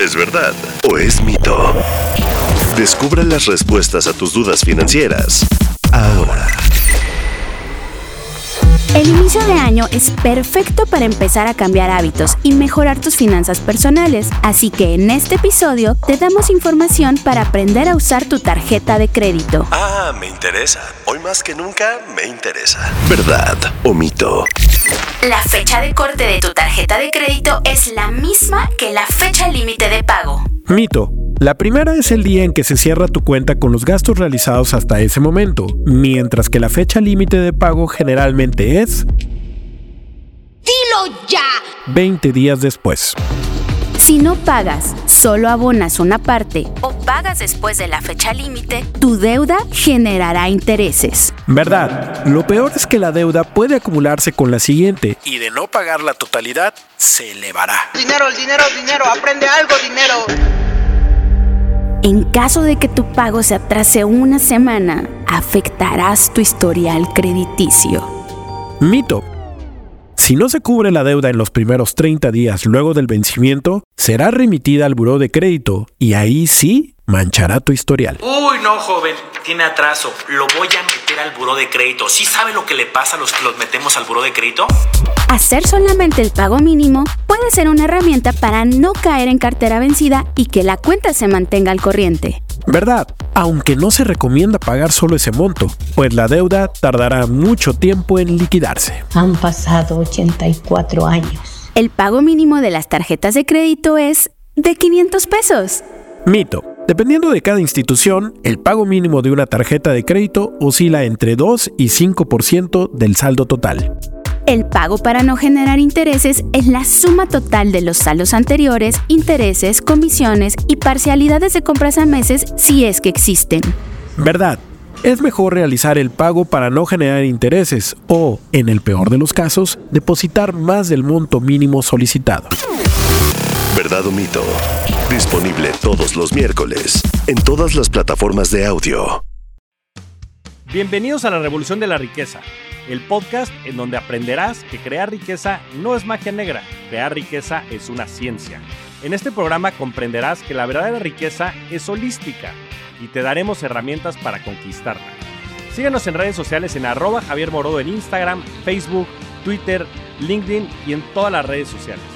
¿Es verdad o es mito? Descubra las respuestas a tus dudas financieras ahora. El inicio de año es perfecto para empezar a cambiar hábitos y mejorar tus finanzas personales, así que en este episodio te damos información para aprender a usar tu tarjeta de crédito. Ah, me interesa. Hoy más que nunca me interesa. ¿Verdad o mito? La fecha de corte de tu tarjeta de crédito es la misma que la fecha límite de pago. Mito. La primera es el día en que se cierra tu cuenta con los gastos realizados hasta ese momento, mientras que la fecha límite de pago generalmente es... ¡Dilo ya! 20 días después. Si no pagas, solo abonas una parte o pagas después de la fecha límite, tu deuda generará intereses. ¿Verdad? Lo peor es que la deuda puede acumularse con la siguiente y de no pagar la totalidad, se elevará. Dinero, el dinero, dinero, aprende algo, dinero. En caso de que tu pago se atrase una semana, afectarás tu historial crediticio. Mito. Si no se cubre la deuda en los primeros 30 días luego del vencimiento, será remitida al buró de crédito y ahí sí manchará tu historial. Uy, no, joven, tiene atraso. Lo voy a meter al buró de crédito. ¿Sí sabe lo que le pasa a los que los metemos al buró de crédito? Hacer solamente el pago mínimo puede ser una herramienta para no caer en cartera vencida y que la cuenta se mantenga al corriente. ¿Verdad? Aunque no se recomienda pagar solo ese monto, pues la deuda tardará mucho tiempo en liquidarse. Han pasado 84 años. El pago mínimo de las tarjetas de crédito es de 500 pesos. Mito. Dependiendo de cada institución, el pago mínimo de una tarjeta de crédito oscila entre 2 y 5% del saldo total. El pago para no generar intereses es la suma total de los saldos anteriores, intereses, comisiones y parcialidades de compras a meses si es que existen. ¿Verdad? Es mejor realizar el pago para no generar intereses o, en el peor de los casos, depositar más del monto mínimo solicitado. ¿Verdad o mito? Disponible todos los miércoles en todas las plataformas de audio. Bienvenidos a la Revolución de la Riqueza, el podcast en donde aprenderás que crear riqueza no es magia negra, crear riqueza es una ciencia. En este programa comprenderás que la verdadera riqueza es holística y te daremos herramientas para conquistarla. Síguenos en redes sociales en arroba Javier Morodo en Instagram, Facebook, Twitter, LinkedIn y en todas las redes sociales.